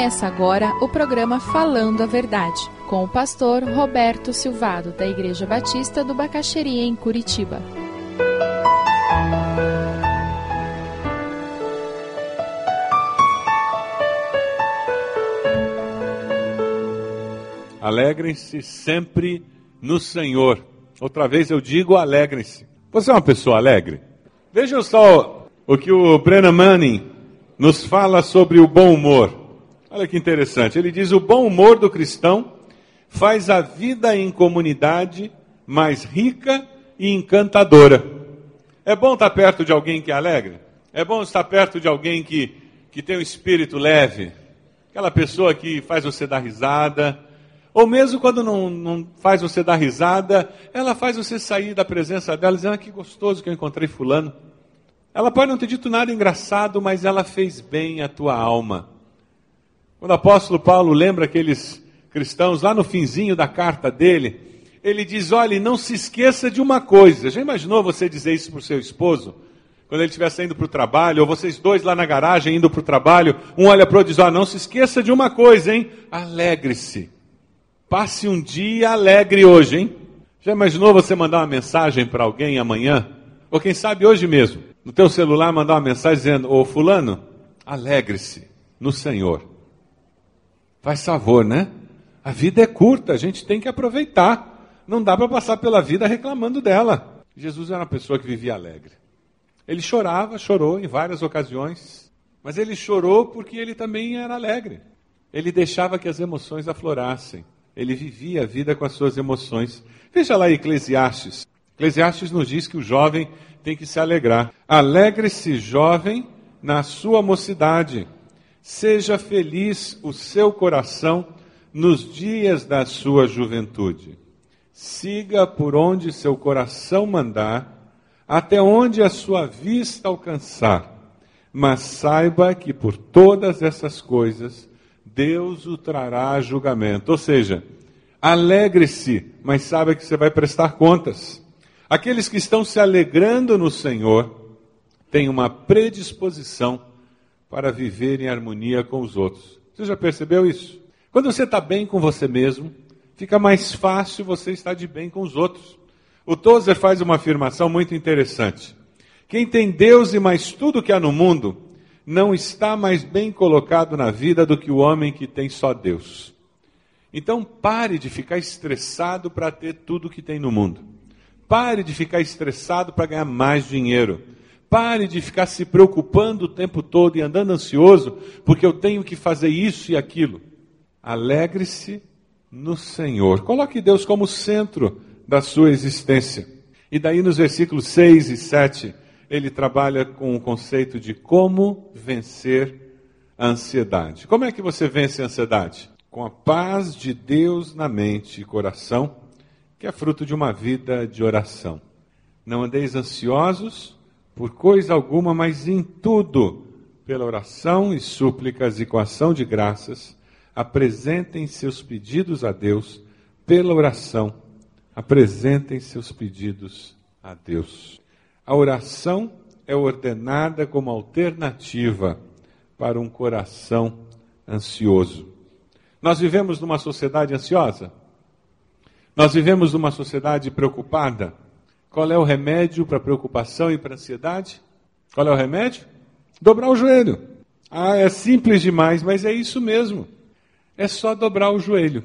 Começa agora o programa Falando a Verdade, com o pastor Roberto Silvado, da Igreja Batista do Bacaxeria, em Curitiba. Alegrem-se sempre no Senhor. Outra vez eu digo, alegrem-se. Você é uma pessoa alegre? Vejam só o que o Brennan Manning nos fala sobre o bom humor. Olha que interessante. Ele diz: o bom humor do cristão faz a vida em comunidade mais rica e encantadora. É bom estar perto de alguém que é alegre? É bom estar perto de alguém que, que tem um espírito leve? Aquela pessoa que faz você dar risada, ou mesmo quando não, não faz você dar risada, ela faz você sair da presença dela dizendo: ah, que gostoso que eu encontrei Fulano. Ela pode não ter dito nada engraçado, mas ela fez bem a tua alma. Quando o apóstolo Paulo lembra aqueles cristãos, lá no finzinho da carta dele, ele diz: olhe, não se esqueça de uma coisa. Já imaginou você dizer isso para o seu esposo? Quando ele estiver saindo para o trabalho, ou vocês dois lá na garagem indo para o trabalho, um olha para o outro e diz: oh, não se esqueça de uma coisa, hein? Alegre-se. Passe um dia alegre hoje, hein? Já imaginou você mandar uma mensagem para alguém amanhã? Ou quem sabe hoje mesmo, no teu celular mandar uma mensagem dizendo: "Ô fulano, alegre-se no Senhor". Faz favor, né? A vida é curta, a gente tem que aproveitar. Não dá para passar pela vida reclamando dela. Jesus era uma pessoa que vivia alegre. Ele chorava, chorou em várias ocasiões, mas ele chorou porque ele também era alegre. Ele deixava que as emoções aflorassem. Ele vivia a vida com as suas emoções. Veja lá Eclesiastes. Eclesiastes nos diz que o jovem tem que se alegrar. Alegre-se, jovem, na sua mocidade. Seja feliz o seu coração nos dias da sua juventude. Siga por onde seu coração mandar, até onde a sua vista alcançar. Mas saiba que por todas essas coisas Deus o trará a julgamento. Ou seja, alegre-se, mas saiba que você vai prestar contas. Aqueles que estão se alegrando no Senhor têm uma predisposição para viver em harmonia com os outros. Você já percebeu isso? Quando você está bem com você mesmo, fica mais fácil você estar de bem com os outros. O Tozer faz uma afirmação muito interessante. Quem tem Deus e mais tudo que há no mundo, não está mais bem colocado na vida do que o homem que tem só Deus. Então pare de ficar estressado para ter tudo que tem no mundo. Pare de ficar estressado para ganhar mais dinheiro. Pare de ficar se preocupando o tempo todo e andando ansioso porque eu tenho que fazer isso e aquilo. Alegre-se no Senhor. Coloque Deus como centro da sua existência. E daí nos versículos 6 e 7, ele trabalha com o conceito de como vencer a ansiedade. Como é que você vence a ansiedade? Com a paz de Deus na mente e coração, que é fruto de uma vida de oração. Não andeis ansiosos por coisa alguma, mas em tudo, pela oração e súplicas e com ação de graças, apresentem seus pedidos a Deus, pela oração, apresentem seus pedidos a Deus. A oração é ordenada como alternativa para um coração ansioso. Nós vivemos numa sociedade ansiosa? Nós vivemos numa sociedade preocupada? Qual é o remédio para preocupação e para ansiedade? Qual é o remédio? Dobrar o joelho. Ah, é simples demais, mas é isso mesmo. É só dobrar o joelho.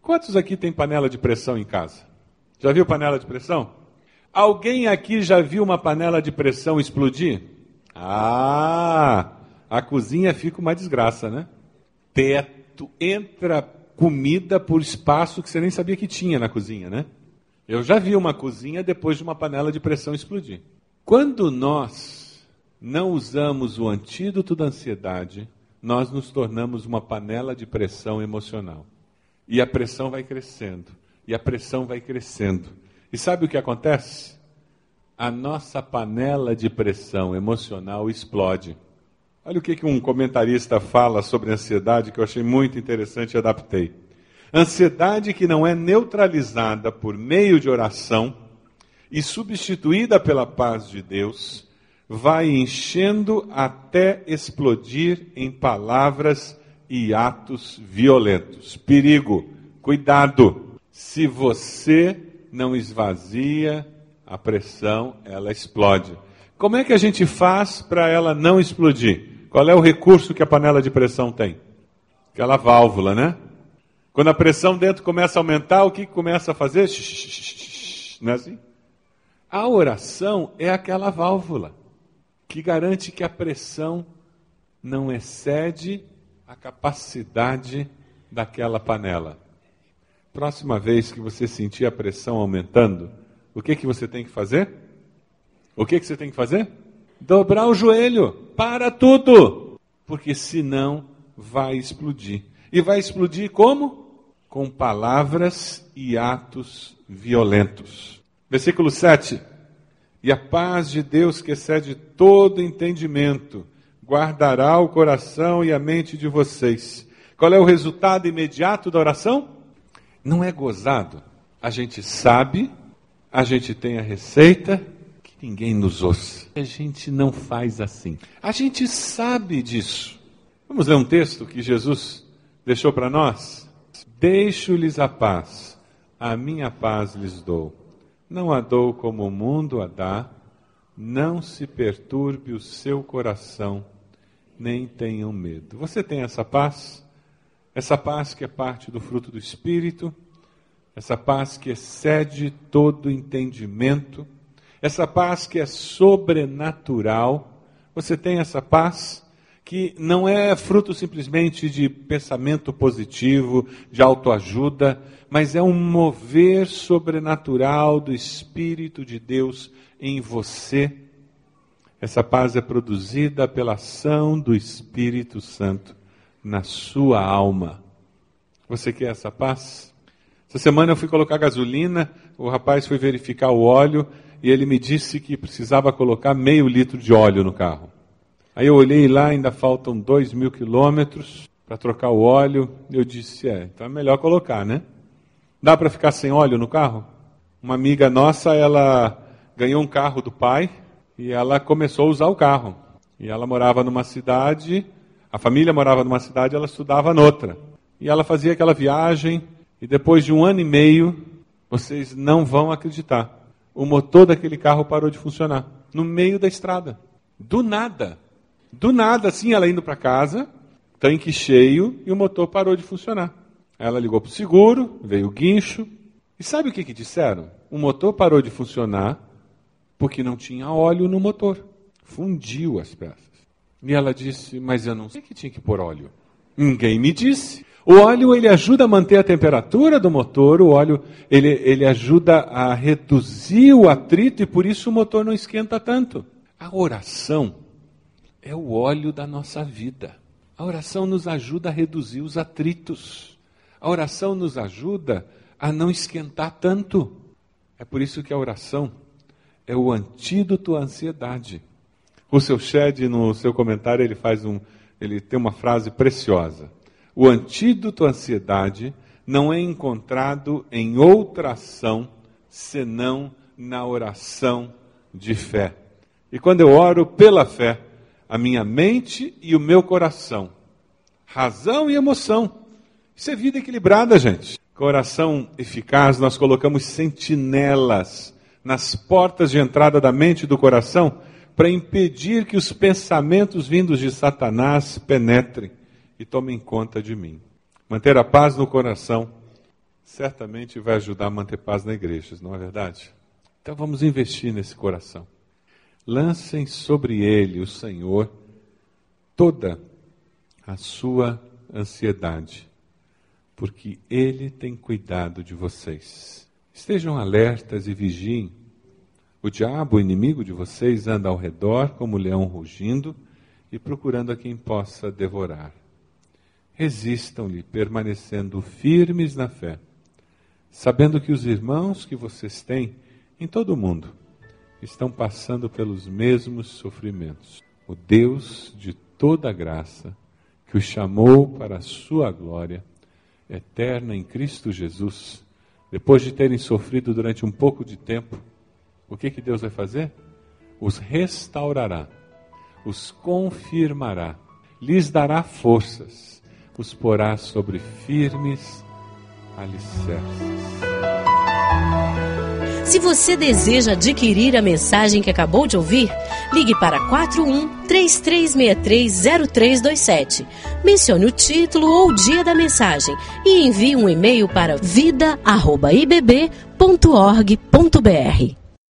Quantos aqui tem panela de pressão em casa? Já viu panela de pressão? Alguém aqui já viu uma panela de pressão explodir? Ah, a cozinha fica uma desgraça, né? Teto, entra comida por espaço que você nem sabia que tinha na cozinha, né? Eu já vi uma cozinha depois de uma panela de pressão explodir. Quando nós não usamos o antídoto da ansiedade, nós nos tornamos uma panela de pressão emocional. E a pressão vai crescendo, e a pressão vai crescendo. E sabe o que acontece? A nossa panela de pressão emocional explode. Olha o que, um comentarista fala sobre ansiedade que eu achei muito interessante e adaptei. Ansiedade que não é neutralizada por meio de oração e substituída pela paz de Deus, vai enchendo até explodir em palavras e atos violentos. Perigo, cuidado. Se você não esvazia a pressão, ela explode. Como é que a gente faz para ela não explodir? Qual é o recurso que a panela de pressão tem? Aquela válvula, né? Quando a pressão dentro começa a aumentar, o que começa a fazer? Não é assim? A oração é aquela válvula que garante que a pressão não excede a capacidade daquela panela. Próxima vez que você sentir a pressão aumentando, o que, que você tem que fazer? O que, que você tem que fazer? Dobrar o joelho, para tudo, porque senão vai explodir. E vai explodir como? Com palavras e atos violentos. Versículo 7. E a paz de Deus, que excede todo entendimento, guardará o coração e a mente de vocês. Qual é o resultado imediato da oração? Não é gozado. A gente sabe, a gente tem a receita, que ninguém nos ouça. A gente não faz assim. A gente sabe disso. Vamos ler um texto que Jesus deixou para nós? Deixo-lhes a paz, a minha paz lhes dou. Não a dou como o mundo a dá, não se perturbe o seu coração nem tenham medo. Você tem essa paz? Essa paz que é parte do fruto do Espírito, essa paz que excede todo entendimento, essa paz que é sobrenatural. Você tem essa paz que não é fruto simplesmente de pensamento positivo, de autoajuda, mas é um mover sobrenatural do Espírito de Deus em você essa paz é produzida pela ação do Espírito Santo na sua alma. Você quer essa paz? Essa semana eu fui colocar gasolina, o rapaz foi verificar o óleo e ele me disse que precisava colocar meio litro de óleo no carro. Aí eu olhei lá, ainda faltam dois mil quilômetros para trocar o óleo. Eu disse, é, então é melhor colocar, né? Dá para ficar sem óleo no carro? Uma amiga nossa, ela ganhou um carro do pai e ela começou a usar o carro. E ela morava numa cidade, a família morava numa cidade, ela estudava noutra. E ela fazia aquela viagem, e depois de um ano e meio, vocês não vão acreditar, o motor daquele carro parou de funcionar, no meio da estrada. Do nada. Do nada, assim, ela indo para casa, tanque cheio, e o motor parou de funcionar. Ela ligou para o seguro, veio o guincho. E sabe o que, que disseram? O motor parou de funcionar porque não tinha óleo no motor. Fundiu as peças. E ela disse: Mas eu não sei que tinha que pôr óleo. Ninguém me disse. O óleo ele ajuda a manter a temperatura do motor, o óleo ele, ele ajuda a reduzir o atrito e por isso o motor não esquenta tanto. A oração é o óleo da nossa vida. A oração nos ajuda a reduzir os atritos. A oração nos ajuda a não esquentar tanto. É por isso que a oração é o antídoto à ansiedade. O seu Shed, no seu comentário, ele faz um, ele tem uma frase preciosa. O antídoto à ansiedade não é encontrado em outra ação senão na oração de fé. E quando eu oro pela fé, a minha mente e o meu coração, razão e emoção, isso é vida equilibrada, gente. Com oração eficaz, nós colocamos sentinelas nas portas de entrada da mente e do coração para impedir que os pensamentos vindos de Satanás penetrem e tomem conta de mim. Manter a paz no coração certamente vai ajudar a manter paz na igreja, não é verdade? Então vamos investir nesse coração. Lancem sobre ele, o Senhor, toda a sua ansiedade, porque ele tem cuidado de vocês. Estejam alertas e vigiem. O diabo, o inimigo de vocês, anda ao redor como leão rugindo e procurando a quem possa devorar. Resistam-lhe, permanecendo firmes na fé, sabendo que os irmãos que vocês têm em todo o mundo estão passando pelos mesmos sofrimentos. O Deus de toda graça, que os chamou para a sua glória eterna em Cristo Jesus, depois de terem sofrido durante um pouco de tempo, o que, que Deus vai fazer? Os restaurará, os confirmará, lhes dará forças, os porá sobre firmes alicerces. Se você deseja adquirir a mensagem que acabou de ouvir, ligue para 41 33630327. Mencione o título ou o dia da mensagem e envie um e-mail para vida@ibb.org.br.